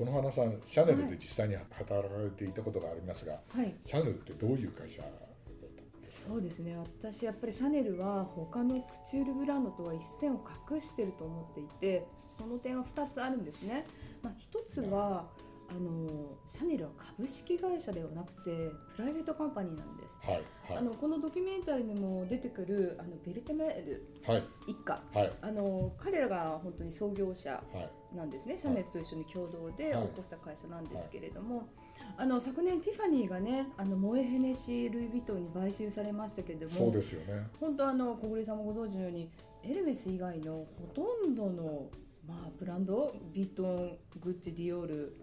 この花さんシャネルで実際に働かれていたことがありますが、はい。シャネルってどういう会社だった？そうですね。私やっぱりシャネルは他のクチュールブランドとは一線を画してると思っていてその点は2つあるんですね、まあ、1つはあのシャネルは株式会社ではなくてプライベートカンパニーなんです。はいはい。あのこのドキュメンタリーにも出てくるあのベルテメールはい。一家。はい。あの彼らが本当に創業者はい。なんですね、シャネルと一緒に共同で起はい。こした会社なんですけれども、あの昨年ティファニーがねあのモエ・ヘネシー・ルイ・ヴィトンに買収されましたけれどもそうですよね。本当あの小暮さんもご存知のようにエルメス以外のほとんどの、まあ、ブランドヴィトングッチディオール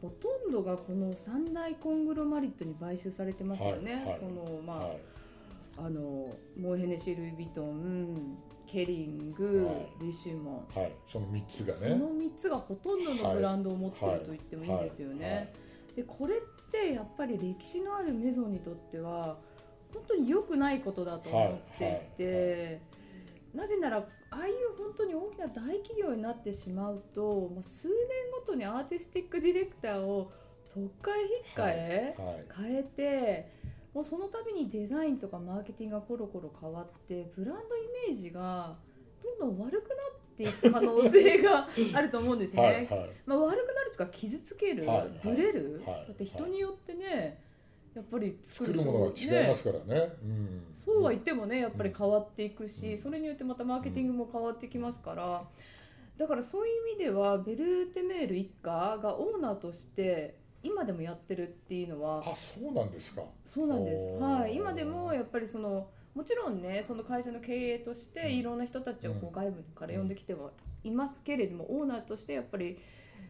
ほとんどがこの三大コングロマリットに買収されてますよね、はいはい。このまあ、はい。あのモエ・ヘネシー・ルイ・ヴィトンケリング、はい。リシュモン。はい。その三つがそねの3つがほとんどのブランドを持ってると言ってもいいんですよね。でこれってやっぱり歴史のあるメゾンにとっては本当に良くないことだと思っていて、なぜならああいう本当に大きな大企業になってしまうと、まあ、数年ごとにアーティスティックディレクターを特会引っかえ、はい。変えてもうその度にデザインとかマーケティングがコロコロ変わってブランドイメージがどんどん悪くなっていく可能性が あると思うんですね。はいはい。まあ、悪くなるとか傷つける、はいブレる、はい。だって人によってねやっぱり作作るるものが違いますねからね。うん。そうは言ってもねやっぱり変わっていくし、うん。それによってまたマーケティングも変わってきますから、だからそういう意味ではベルテメール一家がオーナーとして今でもやってるっていうのはあそうなんですか。そうなんです、はい、今でもやっぱりそのもちろんねその会社の経営としてうん。いろんな人たちをこうん。う外部から呼んできてはいますけれども、オーナーとしてやっぱり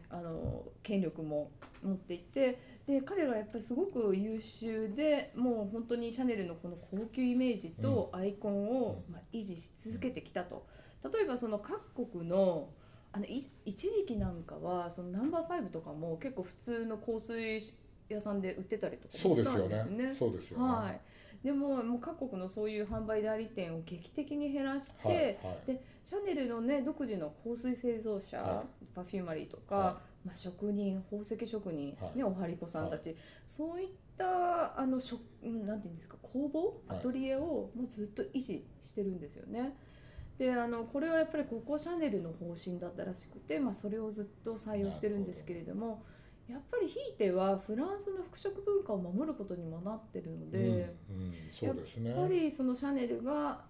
あの権力も持っていてで彼らはやっぱりすごく優秀でもう本当にシャネルのこの高級イメージとアイコンを、まあ、維持し続けてきたと。例えばその各国のあのい一時期なんかはそのナンバーファイブとかも結構普通の香水屋さんで売ってたりとかもしたそうですよんですね。ね。そうですよね。はい、でももう各国のそういう販売代理店を劇的に減らして、はいはい。でシャネルの、ね、独自の香水製造者、はパフューマリーとか、はまあ、職人宝石職人、はい。ね、おはりこさんたち、そういったあのしょうんなんていうんですか工房アはい。トリエをもうずっと維持してるんですよね。であのこれはやっぱりココシャネルの方針だったらしくて、まあ、それをずっと採用してるんですけれどもやっぱりひいてはフランスの服飾文化を守ることにもなってるので。うんうんそうですね。やっぱりそのシャネルが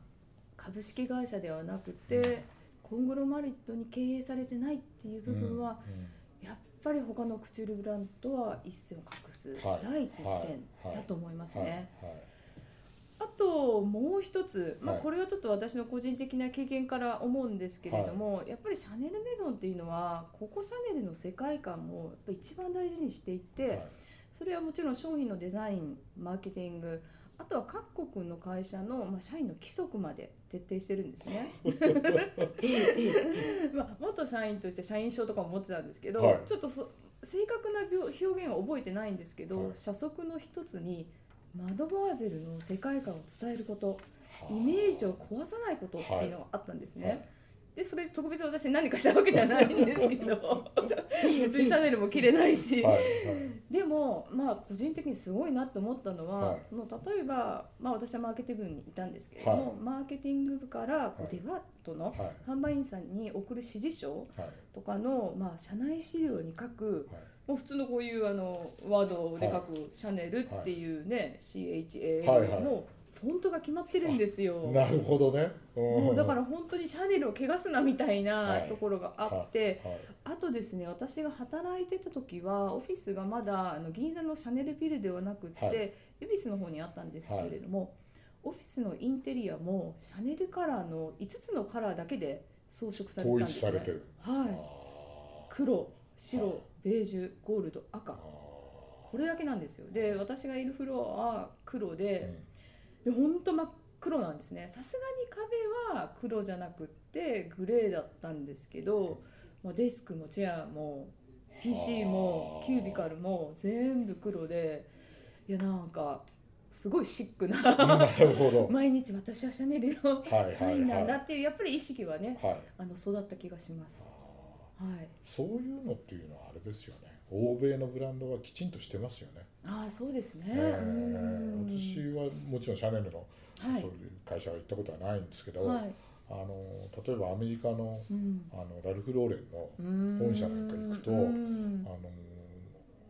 株式会社ではなくて、コングロマリットに経営されてないっていう部分は、やっぱり他のクチュールブランドとは一線を画す。はい。第一のはい。点だと思いますはい。ね。はい。あともう一つ、まあ、はい。これはちょっと私の個人的な経験から思うんですけれども、やっぱりシャネルメゾンっていうのはここシャネルの世界観もやっぱ一番大事にしていて、はい。それはもちろん商品のデザインマーケティングあとは各国の会社の、まあ、社員の規則まで徹底してるんですね。まあ、元社員として社員証とかも持ってたんですけど、はいちょっとそ正確な表表現は覚えてないんですけど、はい社則の一つにマドバーゼルの世界観を伝えることイメージを壊さないことっていうのがあったんですね。はいでそれ特別私何かしたわけじゃないんですけど。別にシャネルも着れないし、はいはい。でもまあ個人的にすごいなと思ったのは、はい。その例えば、まあ、私はマーケティング部にいたんですけれども、はい。マーケティング部からこうはいデパートのはい。販売員さんに送る指示書はいとかの、まあ、社内資料に書くはい。もう普通のこういうあのワードで書くシャネルっていうね、はいはい。CHA のフォントが決まってるんですよ。なるほどね。ももうだから本当にシャネルを汚すなみたいはない。ところがあって、はい。あとですね私が働いてた時はオフィスがまだあの銀座のシャネルビルではなくって、はい。恵比寿の方にあったんですけれども、オフィスのインテリアもシャネルカラーの5つのカラーだけで装飾されてたん統ですね。はい。あ黒白、はい。ベージュゴールド赤。ー。これだけなんですよ。で私がいるフロアは黒あで,、でほんと真っ黒なんですね。さすがに壁は黒じゃなくってグレーだったんですけど、まあ、デスクもチェアも PC もはあ。キュービカルも全部黒でいやなんかすごいシックうんななるほど。毎日私はシャネルの社員なんだはっていうやっぱり意識はねいはい。あの育った気がします。あはい。そういうのっていうのはあれですよね欧米のブランドはきちんとしてますよね、ああそうですね、えーうん。私はもちろんシャネルのはい。そういう会社は行ったことはないんですけど、はい。あの例えばアメリカのうん。あのラルフ・ローレンのうん。本社なんか行くとうん。あの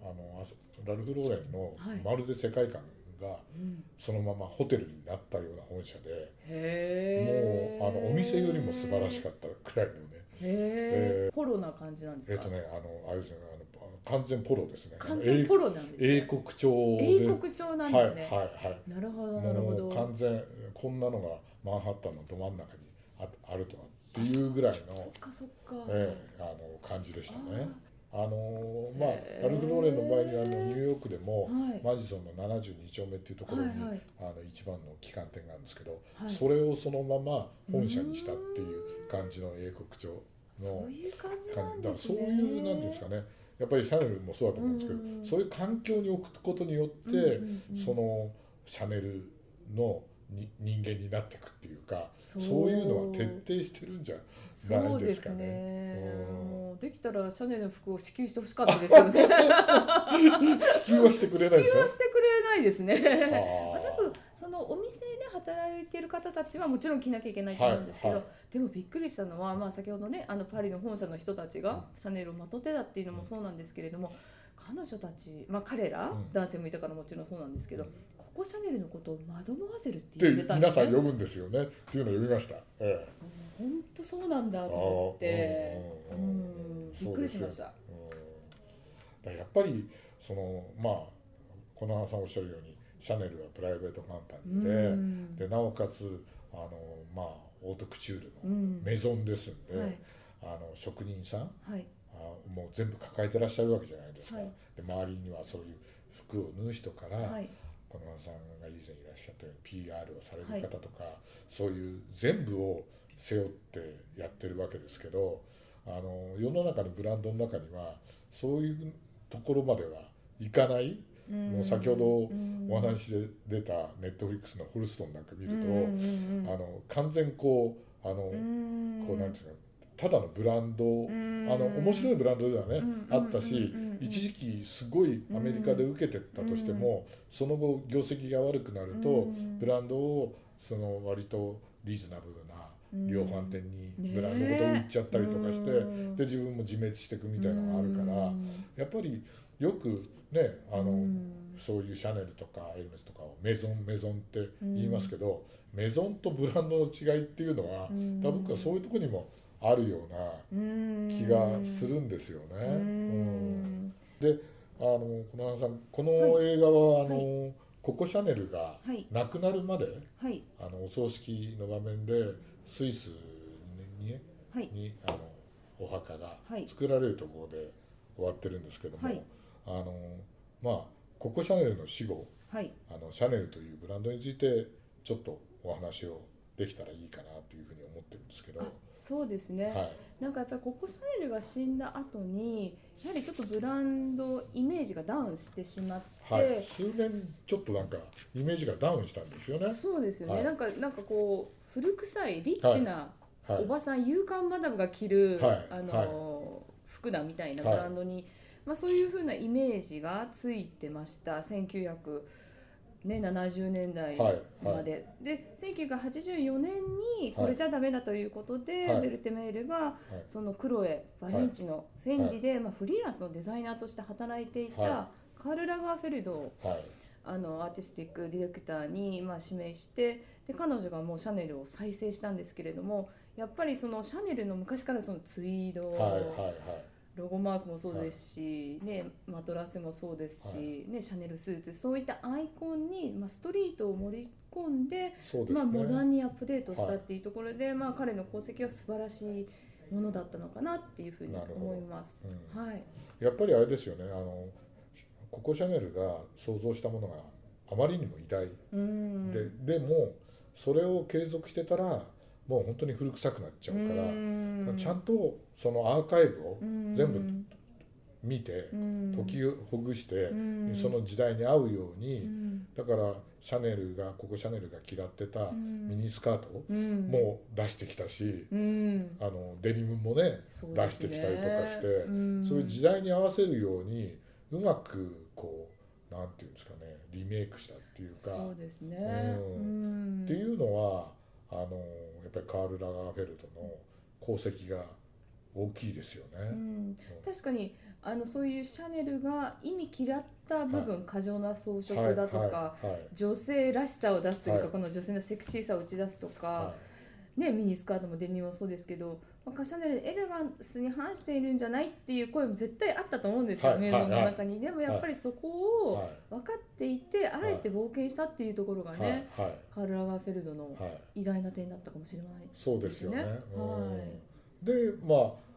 あのラルフ・ローレンのはい。まるで世界観がうん。そのままホテルになったような本社で、へえもうあのお店よりも素晴らしかったくらいのねへえポロな感じなんですか、えっとねあのあれですねあの完全ポロですね。完全ポロなんですね。英国調で。英国調なんですね、はいはいはい。なるほどなるほど。完全こんなのがマンハッタンのど真ん中にああるとはっていうぐらいのそっかそっか、ええ、あの感じでしたね。あのまあラルフ・ローレンの前にあのニューヨークでも、はい。マジソンの72丁目っていうところに、はいはい。あの一番の旗艦店があるんですけど、はい。それをそのまま本社にしたっていう感じの英国調。のそういう感じなんですね。そういうなんですかね。やっぱりシャネルもそうだと思うんですけど、うんそういう環境に置くことによって、うんうんうん。そのシャネルのに人間になっていくっていうかそそうういうのは徹底してるんじゃないですね。かね。うん。もうできたらシャネルの服を支給してほしかったですよね。支給はしてくれないですよ支給は。してくれないですねのお店で働いてる方たちはもちろん着なきゃいけないと思うんですけど、はいはでもびっくりしたのは、まあ、先ほどねあのパリの本社の人たちがシャネルをまとってたっていうのもそうなんですけれども彼女たち、まあ、彼ら、うん。男性もいたからもちろんそうなんですけど、うん。ここシャネルのことを惑わせるってで言ってたんですね。皆さん呼ぶんですよね。っていうのを読みました。え本当そうなんだと思って。ううん。びっくりしました。えうん。やっぱりそのまあこのさんおっしゃるようにシャネルはプライベートカンパニーで,、うん。でなおかつあのまあオートクチュールのうん。メゾンですんで、はい。あの職人さんはい。あもう全部抱えてらっしゃるわけじゃないですか、はい。で周りにはそういう服を縫う人から、はい。このさんが以前いらっしゃったように PR をされる方とか、そういう全部を背負ってやってるわけですけどあの世の中のブランドの中にはそういうところまではいかない、もう先ほどお話で出たネットフリックスのホルストンなんか見ると、あの完全こうあの、こうなんていうのただのブランド、あの面白いブランドではね、うんあったし、一時期すごいアメリカで受けてたとしても、その後業績が悪くなると、うん。ブランドをその割とリーズナブルな量販店にブランドごと売っちゃったりとかして、うんで自分も自滅していくみたいなのがあるから、うん。やっぱりよくねあの、うん。そういうシャネルとかエルメスとかをメゾンメゾンって言いますけど、メゾンとブランドの違いっていうのは、うん。多分僕はそういうところにもあるようなうん。気がするんですよね。ううん。んであのこのさんこの映画は、あのはココ・シャネルがはい。亡くなるまではい。あのお葬式の場面でスイスに,、ねはい。にあのお墓がはい。作られるところで終わってるんですけども、はいあのまあココ・シャネルの死後はい。あのシャネルというブランドについてちょっとお話をできたらいいかなというふうに思ってるんですけど、あそうですね、はい、なんかやっぱりココ・シャネルが死んだ後にやはりちょっとブランドイメージがダウンしてしまって、はい、数年ちょっとなんかイメージがダウンしたんですよね。そうですよね、はい。なんかなんかこう古臭いリッチなはい。おばさん、勇敢マダムが着る、はい。あのはい服だみたいなブランドに、まあ、そういうふうなイメージがついてました。1970、ね、70年代はいまで、で1984年にこれじゃダメだということで、はい。ベルテメールがそのクロエ・バレンチのフェンディで、まあ、フリーランスのデザイナーとして働いていた、はカール・ラガーフェルドをはい。あのアーティスティックディレクターにまあ指名してで彼女がもうシャネルを再生したんですけれどもやっぱりそのシャネルの昔からそのツイード、はいはいはいロゴマークもそうですし、ね、マトラスもそうですし、ね、シャネルスーツそういったアイコンに、まあ、ストリートを盛り込んでそうですね。まあ、モダンにアップデートしたっていうところで、まあ、彼の功績は素晴らしいものだったのかなっていうふうに思います。うん。はい、やっぱりあれですよねあのココ・シャネルが想像したものがあまりにも偉大。うん。で、でもそれを継続してたらもう本当に古臭くなっちゃうから、うん。ちゃんとそのアーカイブをうん。全部見て、うん。時をほぐして、うん。その時代に合うように、だからシャネルがここシャネルが嫌ってたうん。ミニスカートうん。も出してきたし、うん。あのデニムもね出してきたりとかして、うん。そういう時代に合わせるようにうまくこうなんていうんですかねリメイクしたっていうか。そうですね。っていうのはあのやっぱりカール・ラガーフェルトの功績が大きいですよね。うん。確かにあのそういうシャネルが意味嫌った部分、過剰な装飾だとか、はいはいはい。女性らしさを出すというか、はい。この女性のセクシーさを打ち出すとか、はね、ミニスカートもデニムもそうですけど、まあ、シャネルでエレガンスに反しているんじゃないっていう声も絶対あったと思うんですよ、はいメイドの中に、でもやっぱりそこをはい。分かっていて、あえて冒険したっていうところがい。ね、カール・ラガーフェルドのはい。偉大な点だったかもしれないそうですよね。はい。でまあ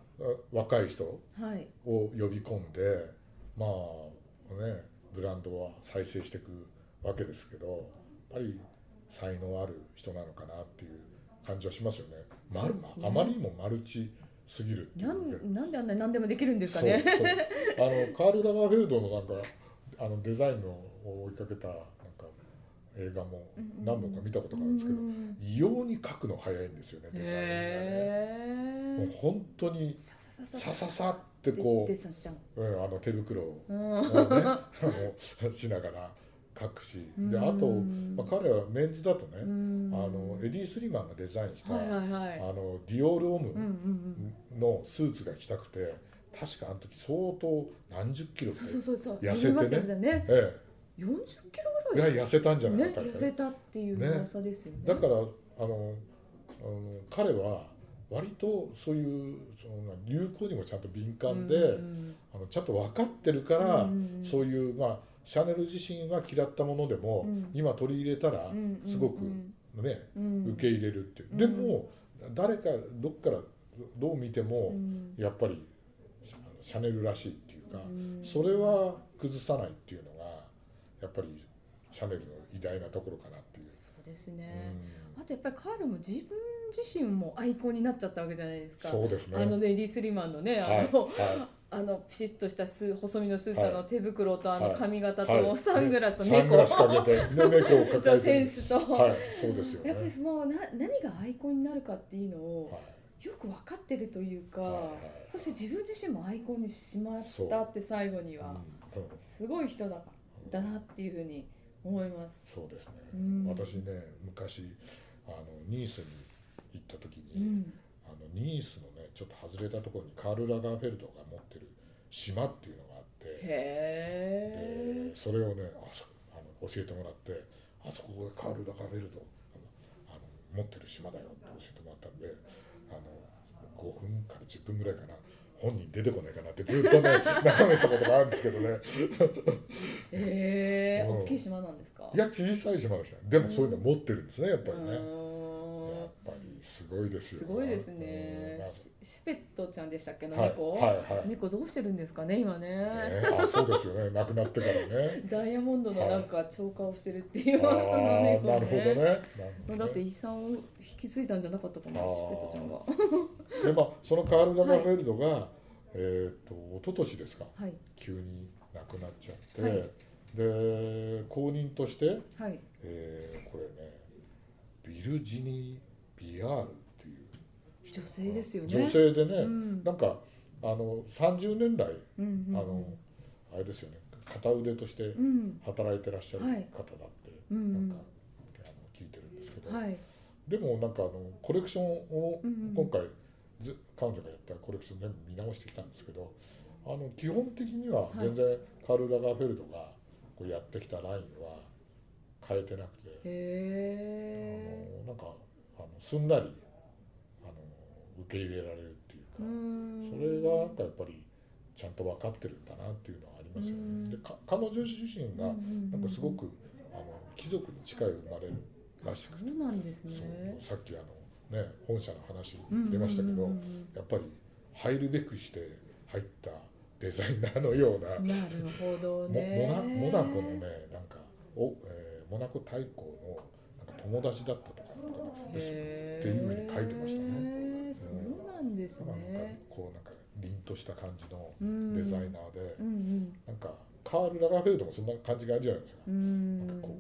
若い人はい。を呼び込んでまあねブランドは再生していくわけですけどやっぱり才能ある人なのかなっていう感じはしますよね。マルそうですねあまりにもマルチすぎるなかんなんであんなに何でもできるんですかね。そうあのカール・ラガーフェルドのなんかあのデザインのを追いかけたなんか映画も何本か見たことがあるんですけど、うん異様に描くの早いんですよねデザインがね。もう本当にさささってこう。う、うん、あの手袋を、うんね、しながら描くしであと、うんまあ、彼はメンズだとね、うんあのエディ・スリマンがデザインした、はいはいはい。あのディオール・オムうんうんうん。のスーツが着たくて確かあの時相当何十キロか。痩せてね。え四十キロぐらい？や痩せたんじゃないねか確かに痩せたっていうね噂ですよね。だからあのあの彼は割とそういうその流行にもちゃんと敏感で、うんあのちゃんと分かってるから、うんそういうまあシャネル自身が嫌ったものでも、うん。今取り入れたらうんすごくうんね、うん。受け入れるっていう、うん。でも誰かどっからどう見ても、うん。やっぱりシャネルらしいっていうか、うん。それは崩さないっていうのがやっぱりシャネルの偉大なところかなっていう。そうですうね。ん。あとやっぱりカールも自分自身もアイコンになっちゃったわけじゃないですか。そうですね。あのレディ・スリマンのね、あはいの、はあのピシッとしたス細身のスーツはい。の手袋とあのはい。髪型いはい。とサングラスとサング猫ラスかけて、ね、猫を抱とえてる。センスと、はい、そうですよね。やっぱりそのな何がアイコンになるかっていうのをはい。よく分かってるというか、はい。はいそして自分自身もアイコンにしまったって最後にはうん。うんすごい人だだなっていうふうに思います。そうですね、うん。私ね昔あのニースに行った時に、うん、あのニースのねちょっと外れたところにカール・ラガーフェルドが持ってる島っていうのがあってへでそれをねあそあの教えてもらってあそこがカール・ラガーフェルドあの持ってる島だよって教えてもらったんであの5分から10分ぐらいかな本人出てこないかなってずっとね 眺めてたことがあるんですけどね。え、へえ、うん。大きい島なんですか？いや小さい島でしたね。でもそういうの持ってるんですねやっぱりね。すごいですよ。すごいですうんね。シシペットちゃんでしたっけ？のはい。猫、はいはい猫どうしてるんですかね今ね。ねあそうですよね。亡くなってからね。ダイヤモンドのなんか超過をしてるっていうあ噂のー猫なるほどね。なるほどね。だって遺産を引き継いだんじゃなかったかなあー。シペットちゃんが。でまあそのカール・ラガーフェルドが、えっ、と一昨年ですか？はい。急に亡くなっちゃって、はい。で後任として、はい。えーこれねビルジニー・ビアールっていう。女性ですよね。女性でね、うん。なんかあの30年来うんうんあの、あれですよね。片腕としてうん。働いてらっしゃるはい。方だって、うんなんかあの聞いてるんですけど、はい。でもなんかあのコレクションを今回ず彼女がやったコレクション全部見直してきたんですけどあの基本的には全然カール・ラガーフェルドがこうやってきたラインは変えてなくて、へあのなんかあのすんなりあの受け入れられるっていうか、ん。それがなんかやっぱりちゃんと分かってるんだなっていうのはありますようんね。でか彼女自身がなんかすごくあの貴族に近い生まれるらしくて、そうなんですね。そうさっきあのね本社の話出ましたけど、やっぱり入るべくして入ったデザイナーのような、うんなるほどモね。モナモナコのねなんかお、えーモナコ大公のなんか友達だったとっていうふうに書いてましたねそうなんですなんかね。こうなんか凛とした感じのうん。デザイナーで、うんうん。なんかカール・ラガーフェルドもそんな感じがあるじゃないですか、うん。なんかこ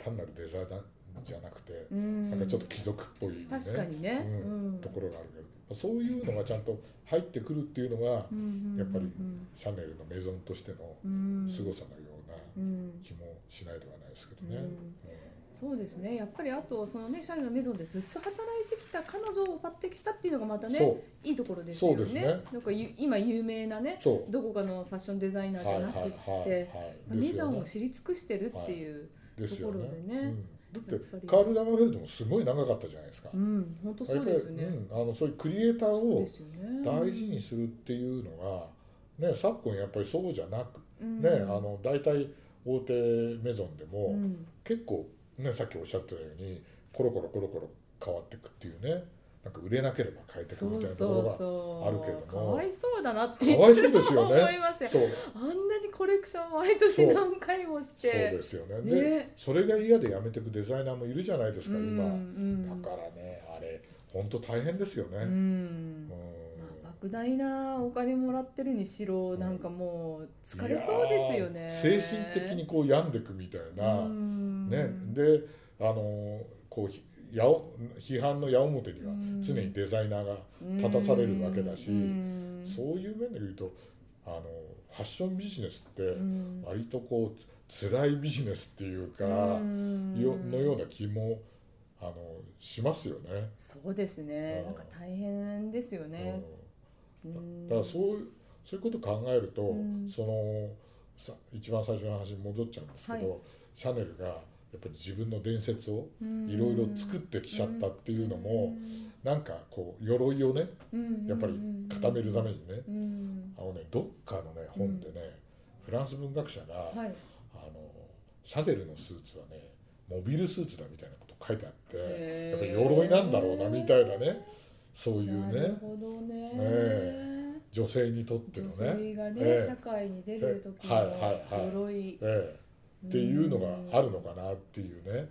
う単なるデザイナーじゃなくて、うん。なんかちょっと貴族っぽいね確かにね。うんうん。ところがあるけどそういうのがちゃんと入ってくるっていうのが、うんやっぱりうんシャネルのメゾンとしてのうん。凄さのようなうん。気もしないではないですけどね。うん。うんそうですね。やっぱりあとそのねシャネルのメゾンでずっと働いてきた彼女を抜擢したっていうのがまたねいいところですよね。ね。なんかゆ今有名なねどこかのファッションデザイナーじゃなくって、はいメゾンを知り尽くしてるっていう、ところでね。うん、だってカール・ラガーフェルドもすごい長かったじゃないですか。うん本当そうですよね。うん、あのそういうクリエイターを大事にするっていうのが、ね、昨今やっぱりそうじゃなく、うん。ね、あの大体大手メゾンでも、うん。結構、ね、さっきおっしゃったようにコロコロコロコロ変わっていくっていうねなんか売れなければ変えていくみたいなところがあるけれども。かわいそうだなっていそうですよね。思いますよ。そう。あんなにコレクション毎年何回もしそうてですよね。ねでそれが嫌でやめていくデザイナーもいるじゃないですかうん今、うんだからね。あれ本当大変ですよね、ううん莫大なお金もらってるにしろなんかもう疲れそうですよね。精神的にこう病んでいくみたいな、うん。ね。であのこうひ矢を批判の矢面にはうん。常にデザイナーが立たされるわけだしうん。そういう面で言うとあのファッションビジネスってうん。割とこう辛いビジネスっていうか、のような気もあのしますよね。そうですね。うん。なんか大変ですよねだからそういうそういうことを考えると、うん。そのさ一番最初の話に戻っちゃうんですけど、はい。シャネルがやっぱり自分の伝説をうん。いろいろ作ってきちゃったっていうのも、なんかこう鎧をねうん。やっぱり固めるためにね、うん。あのねどっかのね本でね、フランス文学者が、はい。あのシャネルのスーツはねモビルスーツだみたいなこと書いてあってやっぱり鎧なんだろうなみたいなねそういうなるねほどね。え。女性にとっての女ね、性がね、ええ。社会に出る時のはいはいはい。鎧。ええ。っていうのがあるのかなっていうね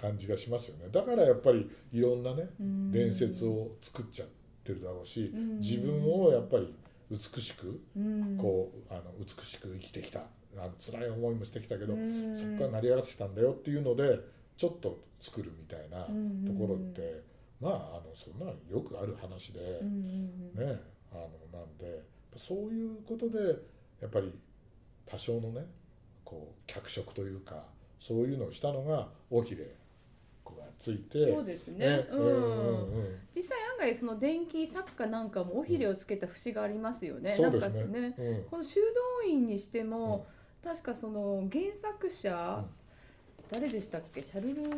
感じがしますよね。だからやっぱりいろんなねうん。伝説を作っちゃってるだろうしうん。自分をやっぱり美しくうん。こうあの美しく生きてきた。あの辛い思いもしてきたけどうん。そこから成り上がってきたんだよっていうのでちょっと作るみたいなところってまああのそんなのよくある話でうんうんねあのなんでそういうことでやっぱり多少のねこう脚色というかそういうのをしたのが尾ひれ子がついてそうですね。うん。ねうんうんうん。実際案外その電気作家なんかも尾ひれをつけた節がありますよね。そうですね。なんかねうん。この修道院にしても、確かその原作者、誰でしたっけ？シャルル・ル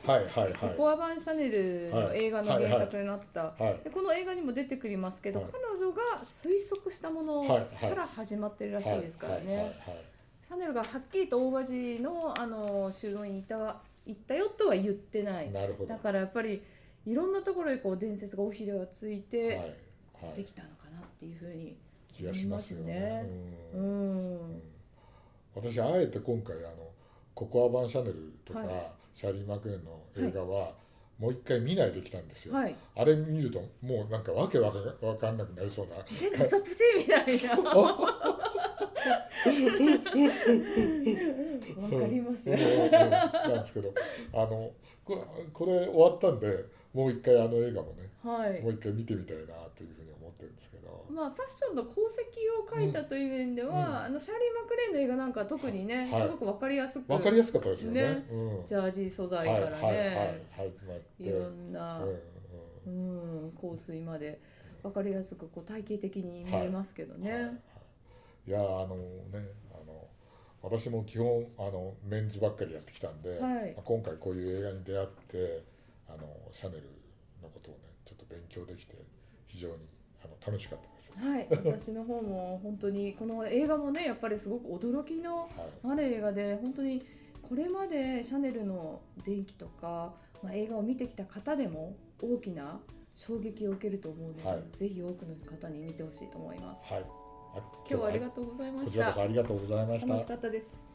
ー。はいはいはい。ココアバン・シャネルの映画の原作になった、はいでこの映画にも出てくりますけど、はい。彼女が推測したものはいはいから始まってるらしいですからね、はいはいはいシャネルがはっきりと大場寺のあの修道院にいた行ったよとは言ってない。なるほど。だからやっぱりいろんなところにこう伝説が尾ひれがついて、はいはい。できたのかなっていうふうに気がしますよね。ううん。ん、私あえて今回あのココアバン・シャネルとか、はい。シャーリー・マクエンの映画は、もう一回見ないできたんですよ。はい。あれ見るともうなんかわけわかわかんなくなりそうな。全部サプチみたいな。わかりますなん。ですけどあのここれ終わったん。でもう一回あの映画もねはいもう一回見てみたいなというふうに思ってるんですけど、まあ、ファッションの功績を書いたという面では、うん。あのシャーリー・マクレーンの映画なんかは特にね、はい。すごくわかりやすくわかりやすかったですよね。ねうん。ジャージ素材はいからはいはいね、はいろんな、うんうん香水までわかりやすくこう体系的に見えますけどね。はいやあのねあの私も基本あのメンズばっかりやってきたんで、はい。まあ今回こういう映画に出会ってあのシャネルのことをねちょっと勉強できて非常にあの楽しかったです。はい、私の方も本当にこの映画もねやっぱりすごく驚きのはいある映画で本当にこれまでシャネルの電気とか、まあ、映画を見てきた方でも大きな衝撃を受けると思うので、はいぜひ多くの方に見てほしいと思います。はい。あ今日はありがとうございまこちらした。こそありがとうございました楽し。かったです。